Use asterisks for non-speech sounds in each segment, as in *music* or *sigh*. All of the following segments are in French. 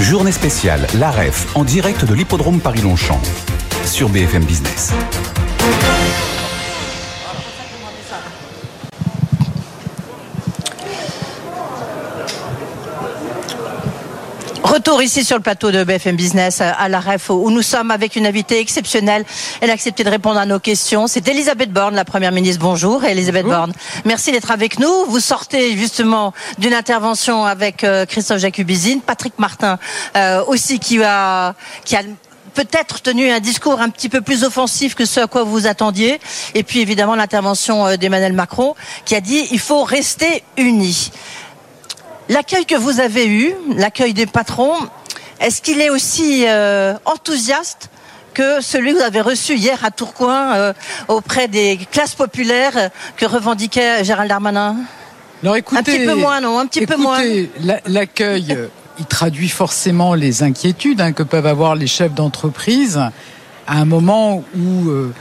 Journée spéciale, la REF, en direct de l'hippodrome Paris-Longchamp, sur BFM Business. Retour ici sur le plateau de BFM Business à la REF où nous sommes avec une invitée exceptionnelle. Elle a accepté de répondre à nos questions. C'est Elisabeth Borne, la première ministre. Bonjour, Elisabeth Borne. Merci d'être avec nous. Vous sortez justement d'une intervention avec euh, Christophe Jacubizine, Patrick Martin euh, aussi qui a qui a peut-être tenu un discours un petit peu plus offensif que ce à quoi vous attendiez. Et puis évidemment l'intervention euh, d'Emmanuel Macron qui a dit il faut rester unis. L'accueil que vous avez eu, l'accueil des patrons, est-ce qu'il est aussi euh, enthousiaste que celui que vous avez reçu hier à Tourcoing euh, auprès des classes populaires euh, que revendiquait Gérald Darmanin? Alors écoutez, Un petit peu moins, non Un petit peu moins. l'accueil, il traduit forcément les inquiétudes hein, que peuvent avoir les chefs d'entreprise à un moment où euh,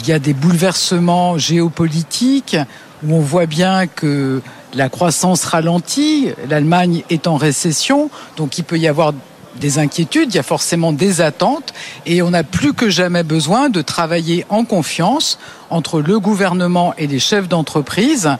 il y a des bouleversements géopolitiques, où on voit bien que la croissance ralentit, l'Allemagne est en récession, donc il peut y avoir des inquiétudes, il y a forcément des attentes, et on a plus que jamais besoin de travailler en confiance entre le gouvernement et les chefs d'entreprise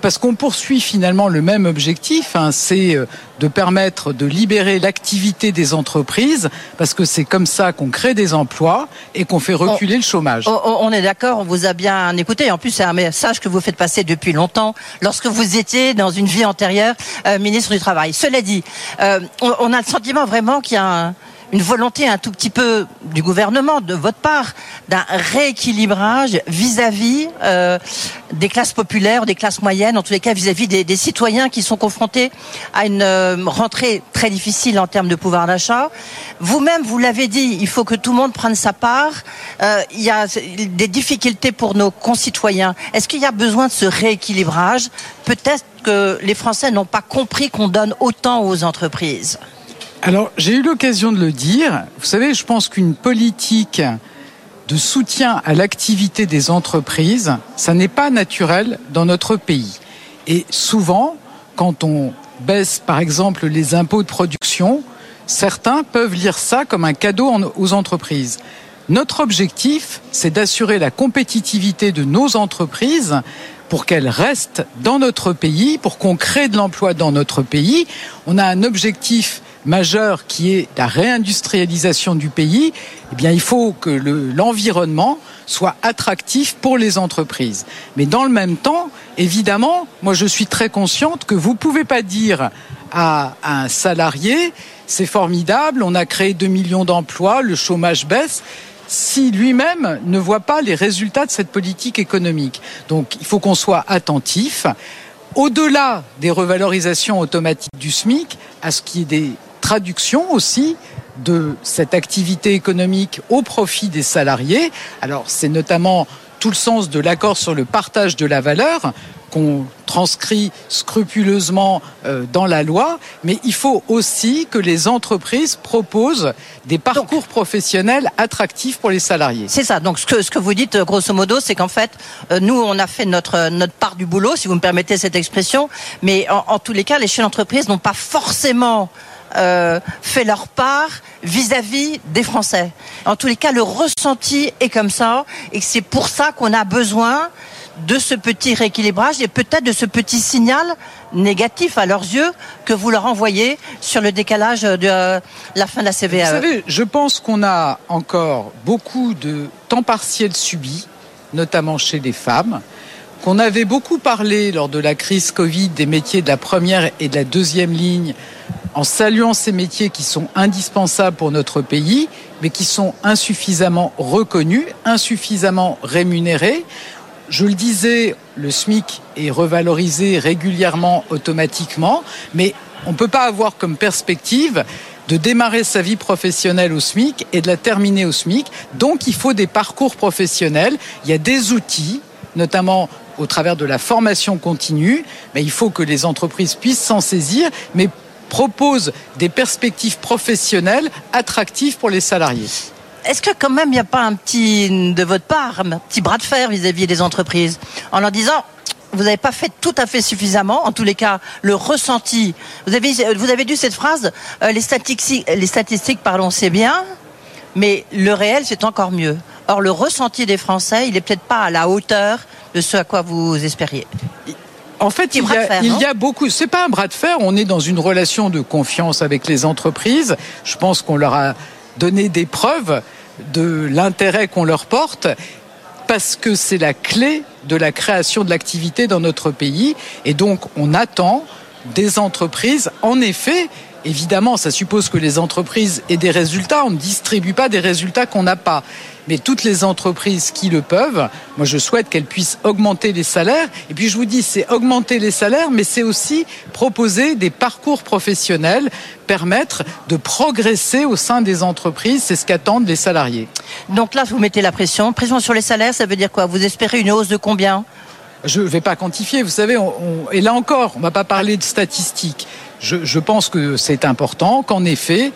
parce qu'on poursuit finalement le même objectif, hein, c'est euh, de permettre de libérer l'activité des entreprises, parce que c'est comme ça qu'on crée des emplois et qu'on fait reculer le chômage. On est d'accord, on vous a bien écouté. En plus, c'est un message que vous faites passer depuis longtemps, lorsque vous étiez dans une vie antérieure euh, ministre du Travail. Cela dit, euh, on, on a le sentiment vraiment qu'il y a un- une volonté un tout petit peu du gouvernement, de votre part, d'un rééquilibrage vis-à-vis euh, des classes populaires, des classes moyennes, en tous les cas vis-à-vis des, des citoyens qui sont confrontés à une euh, rentrée très difficile en termes de pouvoir d'achat. Vous-même, vous l'avez dit, il faut que tout le monde prenne sa part. Euh, il y a des difficultés pour nos concitoyens. Est-ce qu'il y a besoin de ce rééquilibrage? Peut-être que les Français n'ont pas compris qu'on donne autant aux entreprises. Alors, j'ai eu l'occasion de le dire. Vous savez, je pense qu'une politique de soutien à l'activité des entreprises, ça n'est pas naturel dans notre pays. Et souvent, quand on baisse, par exemple, les impôts de production, certains peuvent lire ça comme un cadeau aux entreprises. Notre objectif, c'est d'assurer la compétitivité de nos entreprises pour qu'elles restent dans notre pays, pour qu'on crée de l'emploi dans notre pays. On a un objectif majeur qui est la réindustrialisation du pays. Eh bien, il faut que le- l'environnement soit attractif pour les entreprises. Mais dans le même temps, évidemment, moi je suis très consciente que vous pouvez pas dire à un salarié c'est formidable, on a créé 2 millions d'emplois, le chômage baisse si lui-même ne voit pas les résultats de cette politique économique. Donc il faut qu'on soit attentif, au-delà des revalorisations automatiques du SMIC, à ce qui est des traductions aussi de cette activité économique au profit des salariés. Alors c'est notamment tout le sens de l'accord sur le partage de la valeur qu'on transcrit scrupuleusement euh, dans la loi, mais il faut aussi que les entreprises proposent des parcours professionnels attractifs pour les salariés. C'est ça. Donc ce que, ce que vous dites, grosso modo, c'est qu'en fait, euh, nous, on a fait notre, euh, notre part du boulot, si vous me permettez cette expression, mais en, en tous les cas, les chefs d'entreprise n'ont pas forcément euh, fait leur part vis-à-vis des Français. En tous les cas, le ressenti est comme ça, et c'est pour ça qu'on a besoin de ce petit rééquilibrage et peut-être de ce petit signal négatif à leurs yeux que vous leur envoyez sur le décalage de euh, la fin de la Vous CVAE. savez, je pense qu'on a encore beaucoup de temps partiel subi, notamment chez les femmes, qu'on avait beaucoup parlé lors de la crise Covid des métiers de la première et de la deuxième ligne, en saluant ces métiers qui sont indispensables pour notre pays, mais qui sont insuffisamment reconnus, insuffisamment rémunérés. Je le disais, le SMIC est revalorisé régulièrement, automatiquement, mais on ne peut pas avoir comme perspective de démarrer sa vie professionnelle au SMIC et de la terminer au SMIC. Donc il faut des parcours professionnels, il y a des outils, notamment au travers de la formation continue, mais il faut que les entreprises puissent s'en saisir, mais proposent des perspectives professionnelles attractives pour les salariés. Est-ce que quand même il n'y a pas un petit de votre part un petit bras de fer vis-à-vis des entreprises en leur disant vous n'avez pas fait tout à fait suffisamment, en tous les cas, le ressenti. Vous avez, vous avez dû cette phrase, euh, les statistiques, les statistiques, pardon, c'est bien, mais le réel, c'est encore mieux. Or, le ressenti des Français, il n'est peut-être pas à la hauteur de ce à quoi vous espériez. En fait, il y, a, il y a beaucoup. C'est pas un bras de fer. On est dans une relation de confiance avec les entreprises. Je pense qu'on leur a donné des preuves de l'intérêt qu'on leur porte parce que c'est la clé de la création de l'activité dans notre pays. Et donc, on attend des entreprises, en effet, Évidemment, ça suppose que les entreprises aient des résultats. On ne distribue pas des résultats qu'on n'a pas. Mais toutes les entreprises qui le peuvent, moi je souhaite qu'elles puissent augmenter les salaires. Et puis je vous dis, c'est augmenter les salaires, mais c'est aussi proposer des parcours professionnels, permettre de progresser au sein des entreprises. C'est ce qu'attendent les salariés. Donc là, vous mettez la pression. Pression sur les salaires, ça veut dire quoi? Vous espérez une hausse de combien? Je ne vais pas quantifier, vous savez, et là encore, on ne va pas parler de statistiques je, pense que c'est important qu'en effet,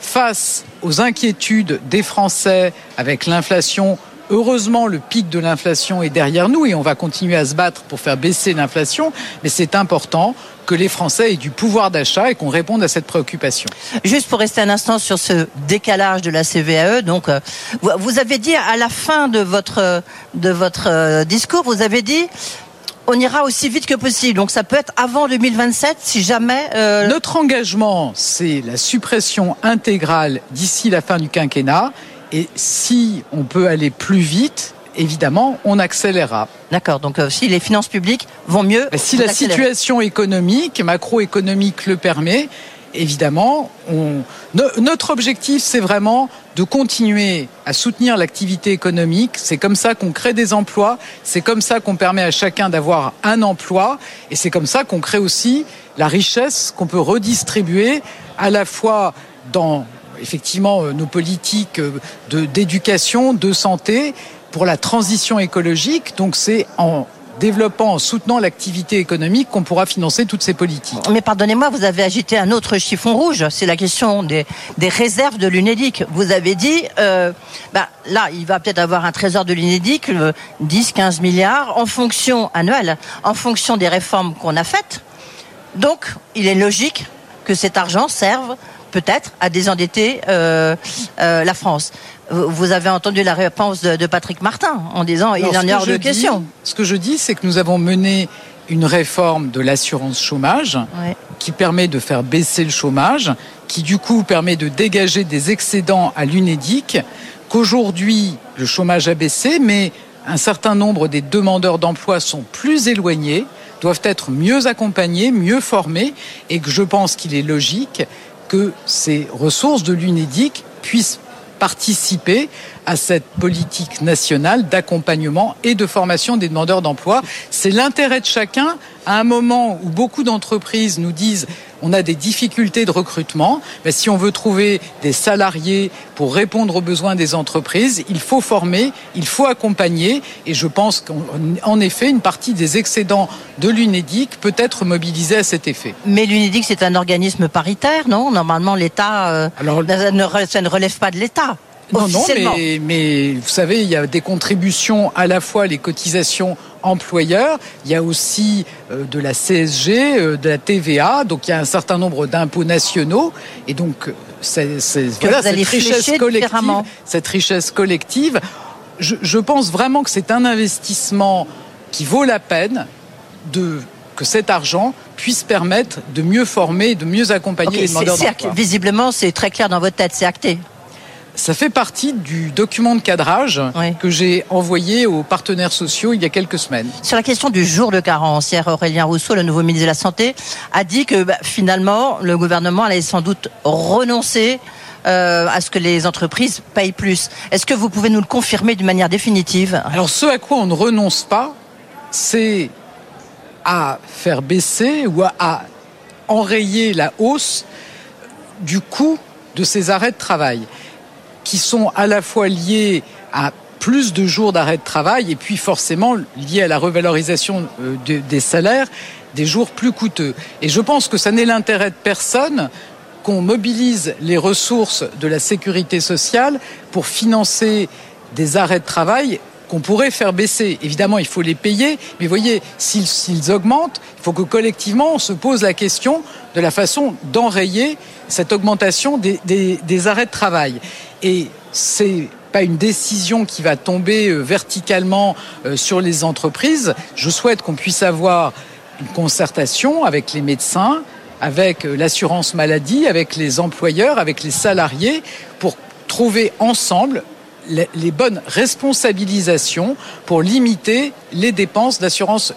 face aux inquiétudes des Français avec l'inflation, heureusement le pic de l'inflation est derrière nous et on va continuer à se battre pour faire baisser l'inflation, mais c'est important que les Français aient du pouvoir d'achat et qu'on réponde à cette préoccupation. Juste pour rester un instant sur ce décalage de la CVAE, donc euh, vous avez dit à la fin de votre de votre euh, discours, vous avez dit on ira aussi vite que possible. Donc ça peut être avant 2027 si jamais. Euh, Notre engagement, c'est la suppression intégrale d'ici la fin du quinquennat. Et si on peut aller plus vite, évidemment, on accélérera. D'accord. Donc euh, si les finances publiques vont mieux. Si la situation économique, macroéconomique le permet, évidemment, notre objectif, c'est vraiment de continuer à soutenir l'activité économique. C'est comme ça qu'on crée des emplois, c'est comme ça qu'on permet à chacun d'avoir un emploi, et c'est comme ça qu'on crée aussi la richesse qu'on peut redistribuer à la fois dans effectivement euh, nos politiques euh, d'éducation, de santé, pour la transition écologique. Donc c'est en développant, en soutenant l'activité économique qu'on pourra financer toutes ces politiques. Mais pardonnez-moi, vous avez agité un autre chiffon rouge, c'est la question des, réserves de l'UNEDIC. Vous avez dit, euh, bah, là, il va peut-être avoir un trésor de l'UNEDIC, 10, 15 milliards, en fonction annuelle, en fonction des réformes qu'on a faites. Donc, il est logique que cet argent serve peut-être à désendetter euh, euh, la France. Vous avez entendu la réponse de, Patrick Martin en disant il en est hors de question. Ce que je dis, c'est que nous avons mené une réforme de l'assurance chômage qui permet de faire baisser le chômage, qui du coup permet de dégager des excédents à l'UNEDIC, qu'aujourd'hui le chômage a baissé, mais un certain nombre des demandeurs d'emploi sont plus éloignés, doivent être mieux accompagnés, mieux formés, et que je pense qu'il est logique que ces ressources de l'UNEDIC puissent participer à cette politique nationale d'accompagnement et de formation des demandeurs d'emploi. C'est l'intérêt de chacun à un moment où beaucoup d'entreprises nous disent on a des difficultés de recrutement. Mais si on veut trouver des salariés pour répondre aux besoins des entreprises, il faut former, il faut accompagner. Et je pense qu'en effet, une partie des excédents de l'UNEDIC peut être mobilisée à cet effet. Mais l'UNEDIC, c'est un organisme paritaire, non? Normalement, l'État, euh, ça ne relève pas de l'État. Non, non, mais, mais, vous savez, il y a des contributions à la fois les cotisations employeurs, il y a aussi euh, de la CSG, euh, de la TVA, donc il y a un certain nombre d'impôts nationaux, et donc euh, c'est, voilà, cette richesse collective, cette richesse collective. Je, je pense vraiment que c'est un investissement qui vaut la peine de que cet argent puisse permettre de mieux former, de mieux accompagner les demandeurs d'emploi. Visiblement, c'est très clair dans votre tête, c'est acté. Ça fait partie du document de cadrage que j'ai envoyé aux partenaires sociaux il y a quelques semaines. Sur la question du jour de carence, hier Aurélien Rousseau, le nouveau ministre de la Santé, a dit que bah, finalement le gouvernement allait sans doute renoncer euh, à ce que les entreprises payent plus. Est-ce que vous pouvez nous le confirmer d'une manière définitive? Alors ce à quoi on ne renonce pas, c'est à faire baisser ou à enrayer la hausse du coût de ces arrêts de travail, qui sont à la fois liés à plus de jours d'arrêt de travail et puis forcément liés à la revalorisation euh, des salaires, des jours plus coûteux. Et je pense que ça n'est l'intérêt de personne qu'on mobilise les ressources de la sécurité sociale pour financer des arrêts de travail qu'on pourrait faire baisser. Évidemment, il faut les payer, mais voyez, s'ils augmentent, il faut que collectivement on se pose la question de la façon d'enrayer cette augmentation des, des, arrêts de travail. Et c'est pas une décision qui va tomber euh, verticalement euh, sur les entreprises. Je souhaite qu'on puisse avoir une concertation avec les médecins, avec euh, l'assurance maladie, avec les employeurs, avec les salariés, pour trouver ensemble les bonnes responsabilisations pour limiter les dépenses d'assurance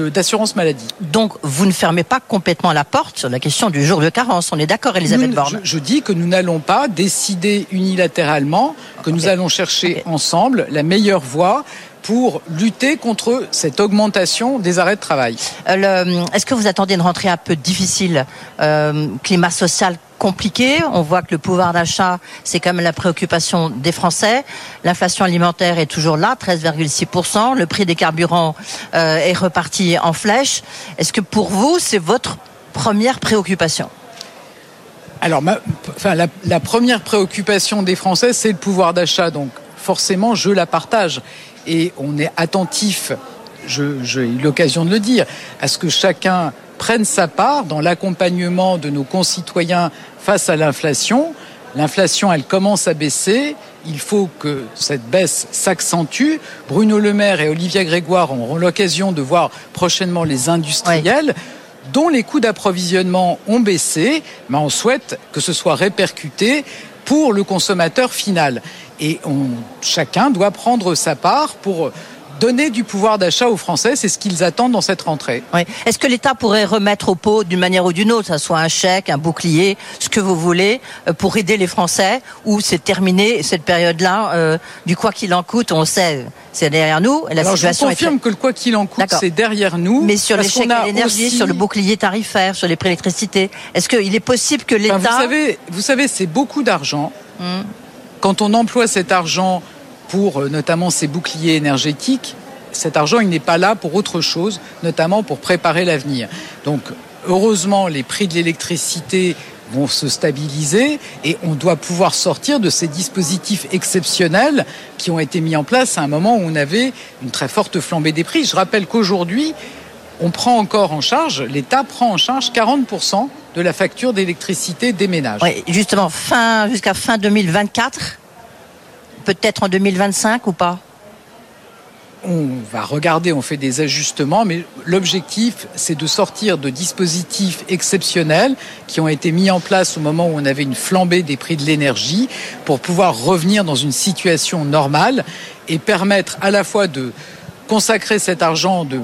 d'assurance maladie. Donc, vous ne fermez pas complètement la porte sur la question du jour de carence. On est d'accord, Elisabeth Borne je, dis que nous n'allons pas décider unilatéralement, que nous allons chercher ensemble la meilleure voie pour lutter contre cette augmentation des arrêts de travail. Euh, est-ce que vous attendez une rentrée un peu difficile euh, Climat social compliqué. On voit que le pouvoir d'achat, c'est quand même la préoccupation des Français. L'inflation alimentaire est toujours là, 13,6%. Le prix des carburants euh, est reparti en flèche. Est-ce que pour vous, c'est votre première préoccupation? Alors, enfin, la, première préoccupation des Français, c'est le pouvoir d'achat. Donc, forcément, je la partage. Et on est attentif, j'ai eu l'occasion de le dire, à ce que chacun prenne sa part dans l'accompagnement de nos concitoyens face à l'inflation. L'inflation, elle commence à baisser. Il faut que cette baisse s'accentue. Bruno Le Maire et Olivier Grégoire auront l'occasion de voir prochainement les industriels. dont les coûts d'approvisionnement ont baissé, mais on souhaite que ce soit répercuté pour le consommateur final. Et on, chacun doit prendre sa part pour donner du pouvoir d'achat aux Français, c'est ce qu'ils attendent dans cette rentrée. Est-ce que l'État pourrait remettre au pot d'une manière ou d'une autre, ça soit un chèque, un bouclier, ce que vous voulez, euh, pour aider les Français, ou c'est terminé cette période-là euh, du quoi qu'il en coûte, on sait, c'est derrière nous. La Alors situation je confirme que le quoi qu'il en coûte, c'est derrière nous. Mais sur les chèques l'énergie, sur le bouclier tarifaire, sur les prix d'électricité, est-ce qu'il est possible que l'État... vous savez, vous savez c'est beaucoup d'argent. Hum. Quand on emploie cet argent pour euh, notamment ces boucliers énergétiques, cet argent, il n'est pas là pour autre chose, notamment pour préparer l'avenir. Donc, heureusement, les prix de l'électricité vont se stabiliser et on doit pouvoir sortir de ces dispositifs exceptionnels qui ont été mis en place à un moment où on avait une très forte flambée des prix. Je rappelle qu'aujourd'hui, on prend encore en charge, l'État prend en charge 40% de la facture d'électricité des ménages. Oui, justement, fin, jusqu'à fin 2024 peut-être en 2025 ou pas? On va regarder, on fait des ajustements, mais l'objectif, c'est de sortir de dispositifs exceptionnels qui ont été mis en place au moment où on avait une flambée des prix de l'énergie pour pouvoir revenir dans une situation normale et permettre à la fois de consacrer cet argent de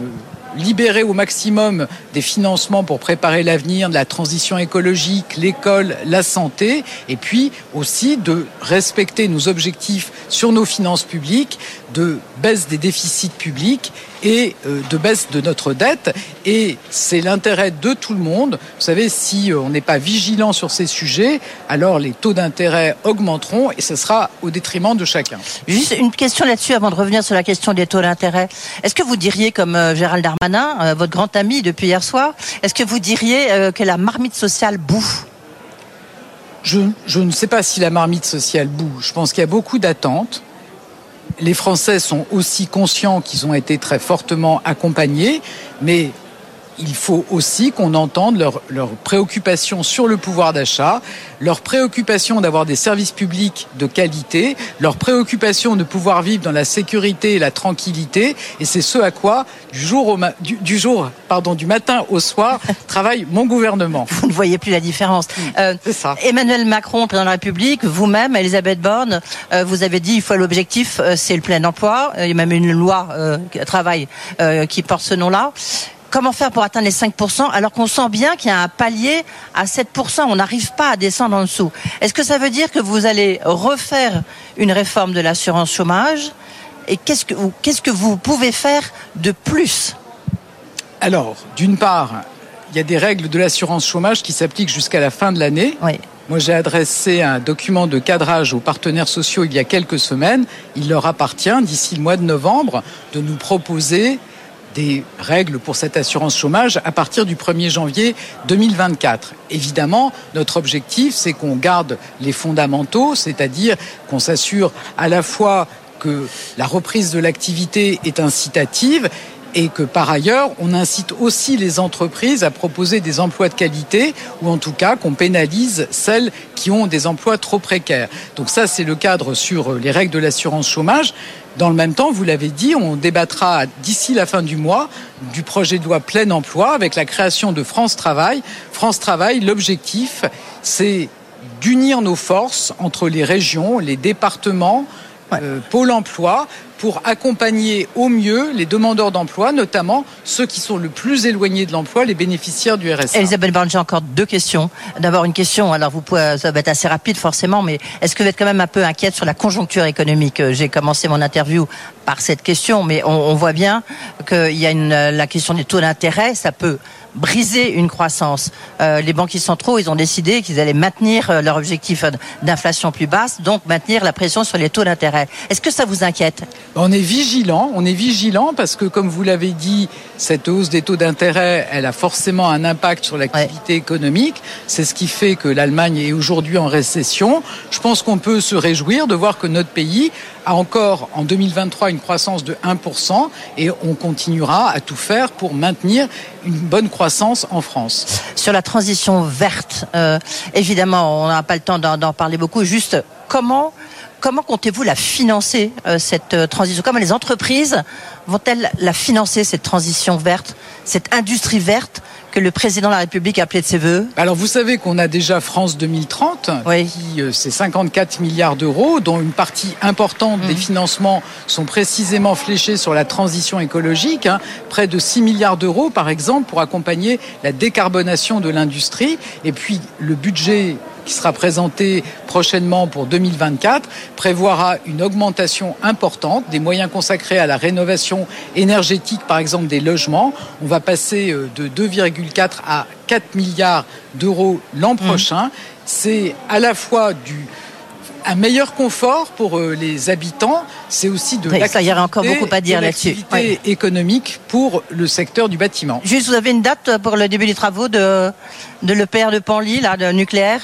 libérer au maximum des financements pour préparer l'avenir, de la transition écologique, l'école, la santé, et puis aussi de respecter nos objectifs sur nos finances publiques, de baisse des déficits publics et euh, de baisse de notre dette. Et c'est l'intérêt de tout le monde. Vous savez, si euh, on n'est pas vigilant sur ces sujets, alors les taux d'intérêt augmenteront et ce sera au détriment de chacun. Juste une question là-dessus avant de revenir sur la question des taux d'intérêt. Est-ce que vous diriez, comme euh, Gérald Darmanin, votre grand ami depuis hier soir, est-ce que vous diriez que la marmite sociale bouffe je, je ne sais pas si la marmite sociale boue. Je pense qu'il y a beaucoup d'attentes les Français sont aussi conscients qu'ils ont été très fortement accompagnés, mais il faut aussi qu'on entende leurs leur préoccupations sur le pouvoir d'achat, leur préoccupation d'avoir des services publics de qualité, leur préoccupation de pouvoir vivre dans la sécurité et la tranquillité. Et c'est ce à quoi, du jour, au du, jour pardon, du matin au soir, *laughs* travaille mon gouvernement. Vous ne voyez plus la différence. Euh, c'est ça. Emmanuel Macron, président de la République, vous-même, Elisabeth Borne, euh, vous avez dit il faut l'objectif, euh, c'est le plein emploi. Il y a même une loi travail qui porte ce nom-là comment faire pour atteindre les 5% alors qu'on sent bien qu'il y a un palier à 7%. On n'arrive pas à descendre en dessous. Est-ce que ça veut dire que vous allez refaire une réforme de l'assurance chômage Et qu'est-ce que, qu'est-ce que vous pouvez faire de plus? Alors, d'une part, il y a des règles de l'assurance chômage qui s'appliquent jusqu'à la fin de l'année. Oui. Moi, j'ai adressé un document de cadrage aux partenaires sociaux il y a quelques semaines. Il leur appartient, d'ici le mois de novembre, de nous proposer des règles pour cette assurance chômage à partir du 1er janvier 2024. Évidemment, notre objectif, c'est qu'on garde les fondamentaux, c'est-à-dire qu'on s'assure à la fois que la reprise de l'activité est incitative et que par ailleurs, on incite aussi les entreprises à proposer des emplois de qualité ou en tout cas qu'on pénalise celles qui ont des emplois trop précaires. Donc ça, c'est le cadre sur les règles de l'assurance chômage. Dans le même temps, vous l'avez dit, on débattra d'ici la fin du mois du projet de loi plein emploi avec la création de France Travail. France Travail, l'objectif, c'est d'unir nos forces entre les régions, les départements, euh, Pôle emploi pour accompagner au mieux les demandeurs d'emploi, notamment ceux qui sont le plus éloignés de l'emploi, les bénéficiaires du RSA. Elisabeth Borne, j'ai encore deux questions. D'abord une question, alors vous pouvez, ça va être assez rapide forcément, mais est-ce que vous êtes quand même un peu inquiète sur la conjoncture économique? J'ai commencé mon interview par cette question, mais on, on voit bien qu'il y a une, la question des taux d'intérêt, ça peut briser une croissance. Euh, les banquiers centraux, ils ont décidé qu'ils allaient maintenir euh, leur objectif d'inflation plus basse, donc maintenir la pression sur les taux d'intérêt. Est-ce que ça vous inquiète? On est vigilant, on est vigilant parce que, comme vous l'avez dit, cette hausse des taux d'intérêt, elle a forcément un impact sur l'activité économique. C'est ce qui fait que l'Allemagne est aujourd'hui en récession. Je pense qu'on peut se réjouir de voir que notre pays a encore en 2023 une croissance de 1% et on continuera à tout faire pour maintenir une bonne croissance en France. Sur la transition verte, euh, évidemment, on n'a pas le temps d'en parler beaucoup. Juste comment comment comptez-vous la financer euh, cette euh, transition? Comment les entreprises vont-elles la financer cette transition verte, cette industrie verte que le président de la République a appelé de ses voeux? Alors vous savez qu'on a déjà France 2030, oui. qui euh, c'est 54 milliards d'euros, dont une partie importante des mmh. financements sont précisément fléchés sur la transition écologique, hein. près de 6 milliards d'euros par exemple pour accompagner la décarbonation de l'industrie. Et puis le budget qui sera présenté prochainement pour 2024 prévoira une augmentation importante des moyens consacrés à la rénovation énergétique, par exemple des logements. On va passer euh, de 2,4 à 4 milliards d'euros l'an mmh. prochain. C'est à la fois du un meilleur confort pour euh, les habitants, c'est aussi de l'activité encore beaucoup à dire là-dessus. économique pour le secteur du bâtiment. Juste, vous avez une date pour le début des travaux de, de l'EPR de Panly, là, de nucléaire?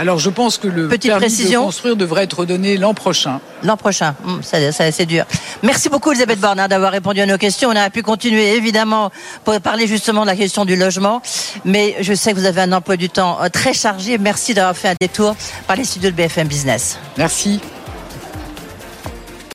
Alors je pense que le Petite permis précision. de construire devrait être donné l'an prochain. L'an prochain, hum, c'est dur. Merci beaucoup Elisabeth Borne hein, d'avoir répondu à nos questions. On a pu continuer évidemment pour parler justement de la question du logement, mais je sais que vous avez un emploi du temps euh, très chargé. Merci d'avoir fait un détour par les studios de BFM Business. Merci.